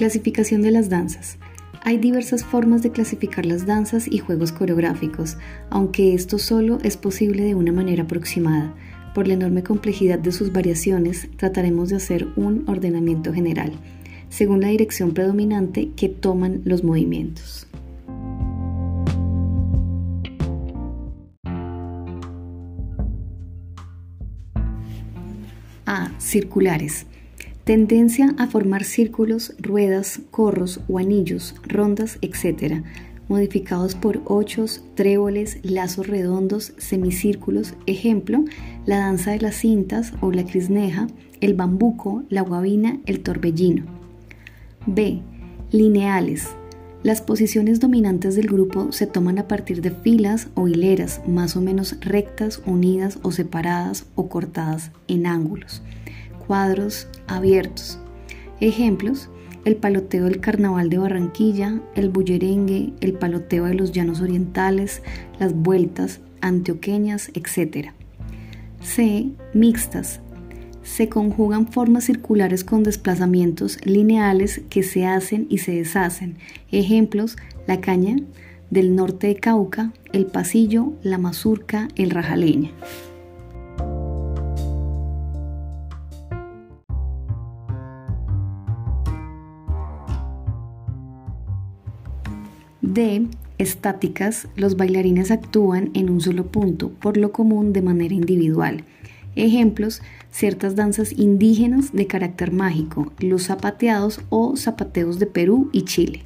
Clasificación de las danzas. Hay diversas formas de clasificar las danzas y juegos coreográficos, aunque esto solo es posible de una manera aproximada. Por la enorme complejidad de sus variaciones, trataremos de hacer un ordenamiento general, según la dirección predominante que toman los movimientos. A. Circulares. Tendencia a formar círculos, ruedas, corros o anillos, rondas, etc., modificados por ochos, tréboles, lazos redondos, semicírculos, ejemplo, la danza de las cintas o la crisneja, el bambuco, la guabina, el torbellino. B. Lineales. Las posiciones dominantes del grupo se toman a partir de filas o hileras más o menos rectas, unidas o separadas o cortadas en ángulos cuadros abiertos. Ejemplos, el paloteo del Carnaval de Barranquilla, el bullerengue, el paloteo de los Llanos Orientales, las vueltas antioqueñas, etc. C. Mixtas. Se conjugan formas circulares con desplazamientos lineales que se hacen y se deshacen. Ejemplos, la caña del norte de Cauca, el pasillo, la mazurca, el rajaleña. D. Estáticas, los bailarines actúan en un solo punto, por lo común de manera individual. Ejemplos, ciertas danzas indígenas de carácter mágico, los zapateados o zapateos de Perú y Chile.